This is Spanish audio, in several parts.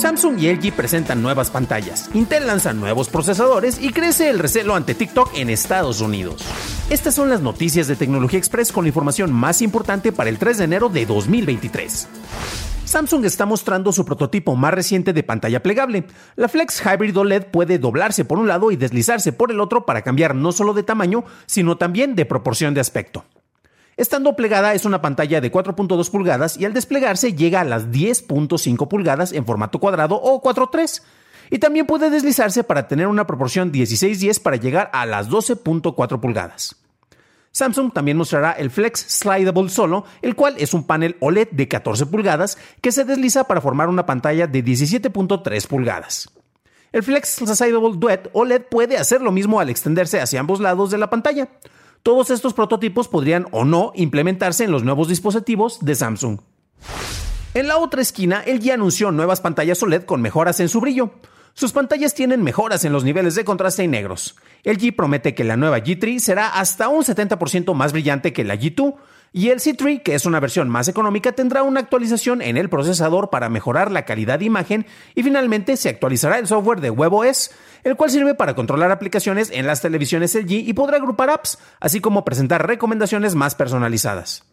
Samsung y LG presentan nuevas pantallas, Intel lanza nuevos procesadores y crece el recelo ante TikTok en Estados Unidos. Estas son las noticias de Tecnología Express con la información más importante para el 3 de enero de 2023. Samsung está mostrando su prototipo más reciente de pantalla plegable. La Flex Hybrid OLED puede doblarse por un lado y deslizarse por el otro para cambiar no solo de tamaño, sino también de proporción de aspecto. Estando plegada es una pantalla de 4.2 pulgadas y al desplegarse llega a las 10.5 pulgadas en formato cuadrado o 4.3. Y también puede deslizarse para tener una proporción 16-10 para llegar a las 12.4 pulgadas. Samsung también mostrará el Flex Slidable Solo, el cual es un panel OLED de 14 pulgadas que se desliza para formar una pantalla de 17.3 pulgadas. El Flex Slidable Duet OLED puede hacer lo mismo al extenderse hacia ambos lados de la pantalla. Todos estos prototipos podrían o no implementarse en los nuevos dispositivos de Samsung. En la otra esquina, LG anunció nuevas pantallas OLED con mejoras en su brillo. Sus pantallas tienen mejoras en los niveles de contraste y negros. LG promete que la nueva G3 será hasta un 70% más brillante que la G2 y el C3, que es una versión más económica, tendrá una actualización en el procesador para mejorar la calidad de imagen y finalmente se actualizará el software de WebOS, el cual sirve para controlar aplicaciones en las televisiones LG y podrá agrupar apps, así como presentar recomendaciones más personalizadas.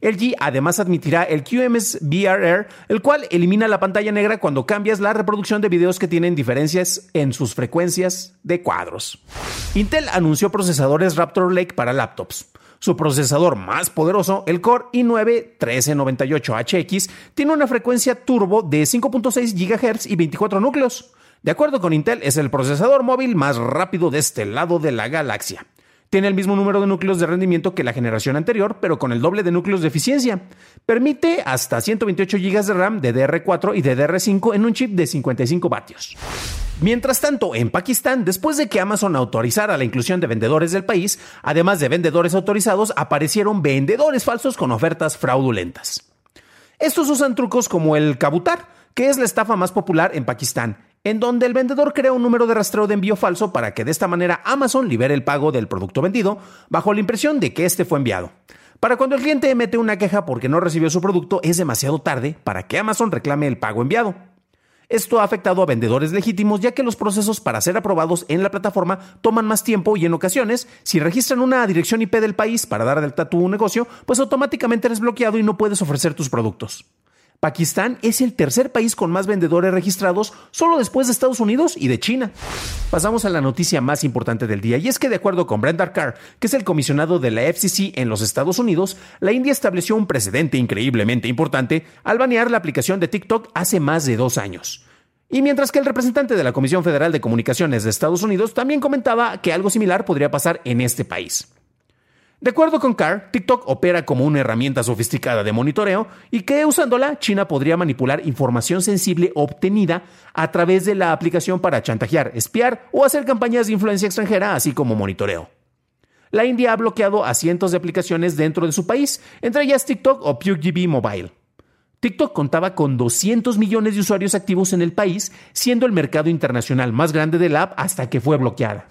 LG además admitirá el QMS VRR, el cual elimina la pantalla negra cuando cambias la reproducción de videos que tienen diferencias en sus frecuencias de cuadros. Intel anunció procesadores Raptor Lake para laptops. Su procesador más poderoso, el Core i9-1398HX, tiene una frecuencia turbo de 5.6 GHz y 24 núcleos. De acuerdo con Intel, es el procesador móvil más rápido de este lado de la galaxia. Tiene el mismo número de núcleos de rendimiento que la generación anterior, pero con el doble de núcleos de eficiencia. Permite hasta 128 GB de RAM de DR4 y de DR5 en un chip de 55 vatios. Mientras tanto, en Pakistán, después de que Amazon autorizara la inclusión de vendedores del país, además de vendedores autorizados, aparecieron vendedores falsos con ofertas fraudulentas. Estos usan trucos como el kabutar, que es la estafa más popular en Pakistán, en donde el vendedor crea un número de rastreo de envío falso para que de esta manera Amazon libere el pago del producto vendido bajo la impresión de que este fue enviado. Para cuando el cliente emite una queja porque no recibió su producto es demasiado tarde para que Amazon reclame el pago enviado. Esto ha afectado a vendedores legítimos ya que los procesos para ser aprobados en la plataforma toman más tiempo y en ocasiones, si registran una dirección IP del país para dar de alta tu negocio, pues automáticamente eres bloqueado y no puedes ofrecer tus productos. Pakistán es el tercer país con más vendedores registrados solo después de Estados Unidos y de China. Pasamos a la noticia más importante del día y es que de acuerdo con Brenda Carr, que es el comisionado de la FCC en los Estados Unidos, la India estableció un precedente increíblemente importante al banear la aplicación de TikTok hace más de dos años. Y mientras que el representante de la Comisión Federal de Comunicaciones de Estados Unidos también comentaba que algo similar podría pasar en este país. De acuerdo con Carr, TikTok opera como una herramienta sofisticada de monitoreo y que usándola China podría manipular información sensible obtenida a través de la aplicación para chantajear, espiar o hacer campañas de influencia extranjera, así como monitoreo. La India ha bloqueado a cientos de aplicaciones dentro de su país, entre ellas TikTok o PUBG Mobile. TikTok contaba con 200 millones de usuarios activos en el país, siendo el mercado internacional más grande de la app hasta que fue bloqueada.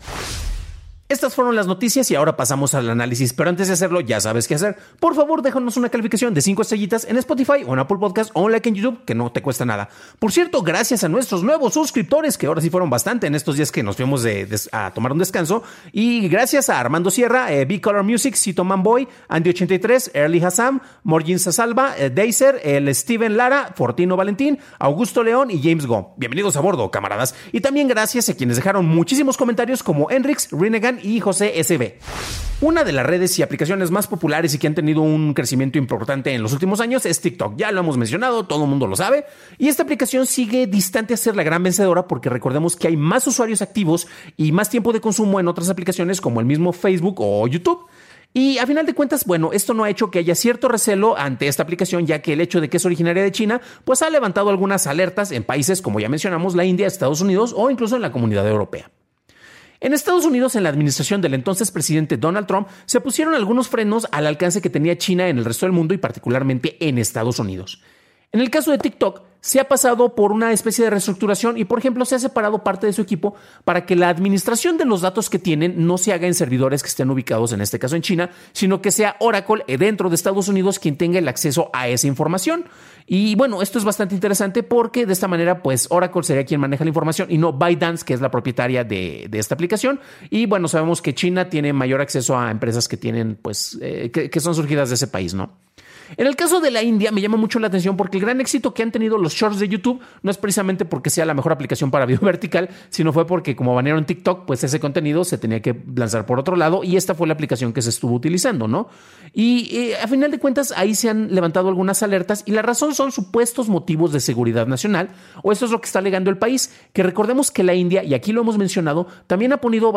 Estas fueron las noticias y ahora pasamos al análisis, pero antes de hacerlo ya sabes qué hacer. Por favor, déjanos una calificación de 5 estrellitas en Spotify o en Apple Podcast o like en YouTube, que no te cuesta nada. Por cierto, gracias a nuestros nuevos suscriptores, que ahora sí fueron bastante en estos días que nos fuimos a tomar un descanso. Y gracias a Armando Sierra, eh, B-Color Music, Cito Manboy, Andy83, Early Hassam, Morgin Sasalva, eh, Deiser, el Steven Lara, Fortino Valentín, Augusto León y James Go. Bienvenidos a bordo, camaradas. Y también gracias a quienes dejaron muchísimos comentarios como Enrix, Renegan Y José SB. Una de las redes y aplicaciones más populares y que han tenido un crecimiento importante en los últimos años es TikTok. Ya lo hemos mencionado, todo el mundo lo sabe. Y esta aplicación sigue distante a ser la gran vencedora porque recordemos que hay más usuarios activos y más tiempo de consumo en otras aplicaciones como el mismo Facebook o YouTube. Y a final de cuentas, bueno, esto no ha hecho que haya cierto recelo ante esta aplicación, ya que el hecho de que es originaria de China, pues ha levantado algunas alertas en países como ya mencionamos, la India, Estados Unidos o incluso en la comunidad europea. En Estados Unidos, en la administración del entonces presidente Donald Trump, se pusieron algunos frenos al alcance que tenía China en el resto del mundo y particularmente en Estados Unidos. En el caso de TikTok, se ha pasado por una especie de reestructuración y, por ejemplo, se ha separado parte de su equipo para que la administración de los datos que tienen no se haga en servidores que estén ubicados, en este caso en China, sino que sea Oracle eh, dentro de Estados Unidos quien tenga el acceso a esa información. Y bueno, esto es bastante interesante porque de esta manera, pues Oracle sería quien maneja la información y no ByteDance, que es la propietaria de, esta aplicación. Y bueno, sabemos que China tiene mayor acceso a empresas que tienen, pues, eh, que son surgidas de ese país, ¿no? En el caso de la India me llama mucho la atención porque el gran éxito que han tenido los shorts de YouTube no es precisamente porque sea la mejor aplicación para video vertical, sino fue porque como banearon TikTok, pues ese contenido se tenía que lanzar por otro lado y esta fue la aplicación que se estuvo utilizando, ¿no? Y eh, a final de cuentas ahí se han levantado algunas alertas y la razón son supuestos motivos de seguridad nacional o esto es lo que está alegando el país, que recordemos que la India, y aquí lo hemos mencionado, también ha, ponido,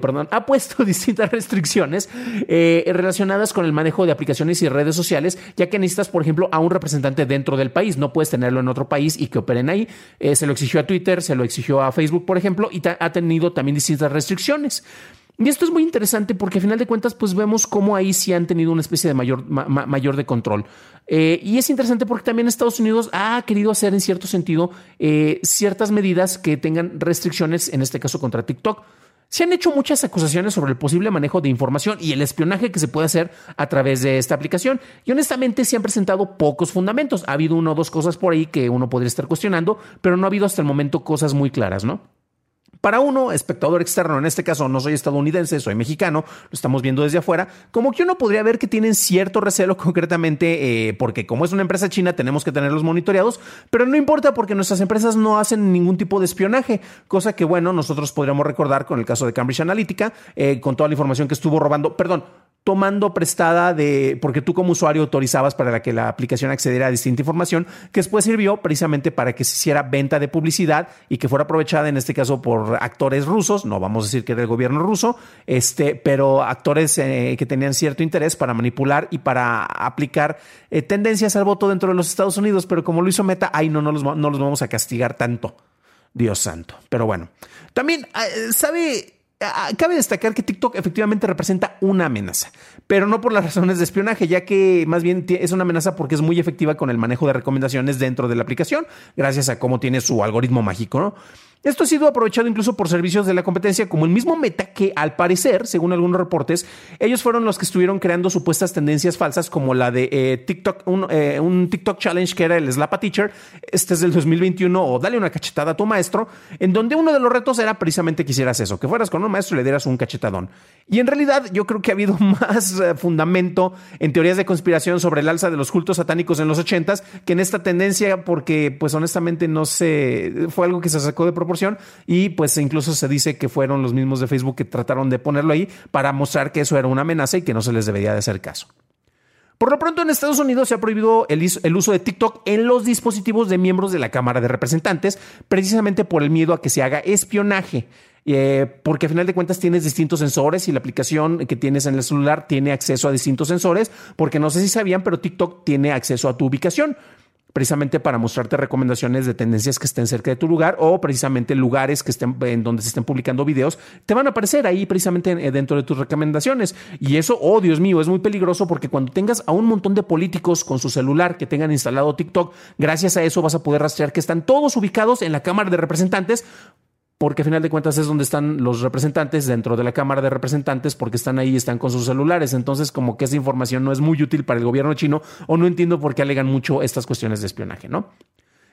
perdón, ha puesto distintas restricciones eh, relacionadas con el manejo de aplicaciones y redes sociales ya que necesitas, por ejemplo, a un representante dentro del país. No puedes tenerlo en otro país y que operen ahí. Eh, se lo exigió a Twitter, se lo exigió a Facebook, por ejemplo, y ha tenido también distintas restricciones. Y esto es muy interesante porque al final de cuentas pues vemos cómo ahí sí han tenido una especie de mayor, mayor de control. Eh, y es interesante porque también Estados Unidos ha querido hacer en cierto sentido eh, ciertas medidas que tengan restricciones, en este caso contra TikTok. Se han hecho muchas acusaciones sobre el posible manejo de información y el espionaje que se puede hacer a través de esta aplicación. Y honestamente se han presentado pocos fundamentos. Ha habido una o dos cosas por ahí que uno podría estar cuestionando, pero no ha habido hasta el momento cosas muy claras, ¿no? Para uno, espectador externo, en este caso no soy estadounidense, soy mexicano, lo estamos viendo desde afuera, como que uno podría ver que tienen cierto recelo concretamente eh, porque como es una empresa china tenemos que tenerlos monitoreados, pero no importa porque nuestras empresas no hacen ningún tipo de espionaje, cosa que bueno, nosotros podríamos recordar con el caso de Cambridge Analytica, eh, con toda la información que estuvo robando, perdón, tomando prestada de, porque tú como usuario autorizabas para que la aplicación accediera a distinta información, que después sirvió precisamente para que se hiciera venta de publicidad y que fuera aprovechada en este caso por actores rusos, no vamos a decir que era el gobierno ruso, este, pero actores eh, que tenían cierto interés para manipular y para aplicar eh, tendencias al voto dentro de los Estados Unidos, pero como lo hizo Meta, ahí no, no, los, no los vamos a castigar tanto. Dios santo. Pero bueno, también, eh, ¿sabe? Ah, cabe destacar que TikTok efectivamente representa una amenaza, pero no por las razones de espionaje, ya que más bien es una amenaza porque es muy efectiva con el manejo de recomendaciones dentro de la aplicación, gracias a cómo tiene su algoritmo mágico. Esto ha sido aprovechado incluso por servicios de la competencia como el mismo Meta que al parecer, según algunos reportes, ellos fueron los que estuvieron creando supuestas tendencias falsas como la de eh, TikTok, eh, un, TikTok challenge que era el Slap a Teacher, este es del 2021 o dale una cachetada a tu maestro, en donde uno de los retos era precisamente que hicieras eso, que fueras con un maestro le dieras un cachetadón. Y en realidad yo creo que ha habido más eh, fundamento en teorías de conspiración sobre el alza de los cultos satánicos en los ochentas que en esta tendencia porque pues honestamente no sé, fue algo que se sacó de propósito y pues incluso se dice que fueron los mismos de Facebook que trataron de ponerlo ahí para mostrar que eso era una amenaza y que no se les debería de hacer caso. Por lo pronto en Estados Unidos se ha prohibido el, uso de TikTok en los dispositivos de miembros de la Cámara de Representantes, precisamente por el miedo a que se haga espionaje. Eh, porque a final de cuentas tienes distintos sensores y la aplicación que tienes en el celular tiene acceso a distintos sensores, porque no sé si sabían, pero TikTok tiene acceso a tu ubicación precisamente para mostrarte recomendaciones de tendencias que estén cerca de tu lugar o precisamente lugares que estén en donde se estén publicando videos, te van a aparecer ahí precisamente eh, dentro de tus recomendaciones. Y eso, oh Dios mío, es muy peligroso porque cuando tengas a un montón de políticos con su celular que tengan instalado TikTok, gracias a eso vas a poder rastrear que están todos ubicados en la Cámara de Representantes porque a final de cuentas es donde están los representantes dentro de la Cámara de Representantes, porque están ahí, están con sus celulares. Entonces, como que esa información no es muy útil para el gobierno chino, o no entiendo por qué alegan mucho estas cuestiones de espionaje, ¿no?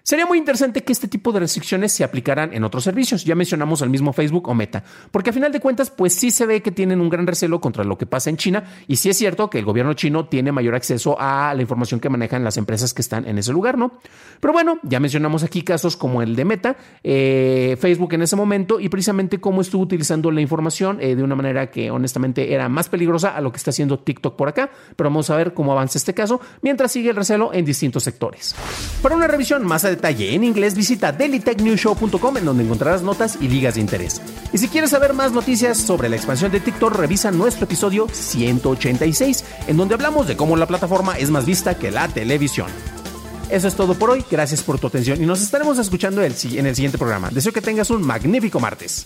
Sería muy interesante que este tipo de restricciones se aplicaran en otros servicios. Ya mencionamos al mismo Facebook o Meta, porque a final de cuentas, pues sí se ve que tienen un gran recelo contra lo que pasa en China y sí es cierto que el gobierno chino tiene mayor acceso a la información que manejan las empresas que están en ese lugar, ¿no? Pero bueno, ya mencionamos aquí casos como el de Meta, eh, Facebook en ese momento y precisamente cómo estuvo utilizando la información eh, de una manera que honestamente era más peligrosa a lo que está haciendo TikTok por acá. Pero vamos a ver cómo avanza este caso mientras sigue el recelo en distintos sectores. Para una revisión más adelantada, detalle en inglés, visita dailytechnewshow.com en donde encontrarás notas y ligas de interés. Y si quieres saber más noticias sobre la expansión de TikTok, revisa nuestro episodio 186, en donde hablamos de cómo la plataforma es más vista que la televisión. Eso es todo por hoy, gracias por tu atención y nos estaremos escuchando en el siguiente programa. Deseo que tengas un magnífico martes.